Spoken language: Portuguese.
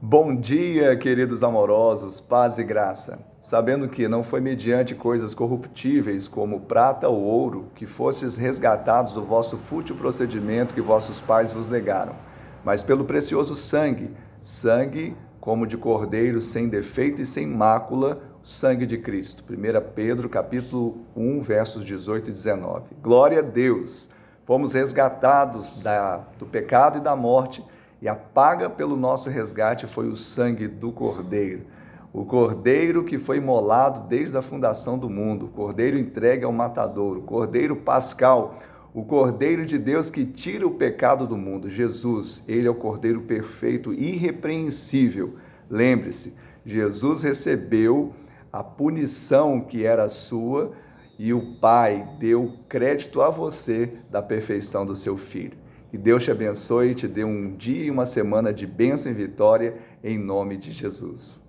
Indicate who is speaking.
Speaker 1: Bom dia, queridos amorosos, paz e graça. Sabendo que não foi mediante coisas corruptíveis como prata ou ouro que fostes resgatados do vosso fútil procedimento que vossos pais vos legaram, mas pelo precioso sangue, sangue como de cordeiro sem defeito e sem mácula, o sangue de Cristo. 1 Pedro, capítulo 1, versos 18 e 19. Glória a Deus. Fomos resgatados da, do pecado e da morte e a paga pelo nosso resgate foi o sangue do Cordeiro. O Cordeiro que foi imolado desde a fundação do mundo, o Cordeiro entregue ao matadouro, o Cordeiro pascal, o Cordeiro de Deus que tira o pecado do mundo. Jesus, ele é o Cordeiro perfeito, irrepreensível. Lembre-se, Jesus recebeu a punição que era sua e o Pai deu crédito a você da perfeição do seu filho. Que Deus te abençoe e te dê um dia e uma semana de bênção e vitória, em nome de Jesus.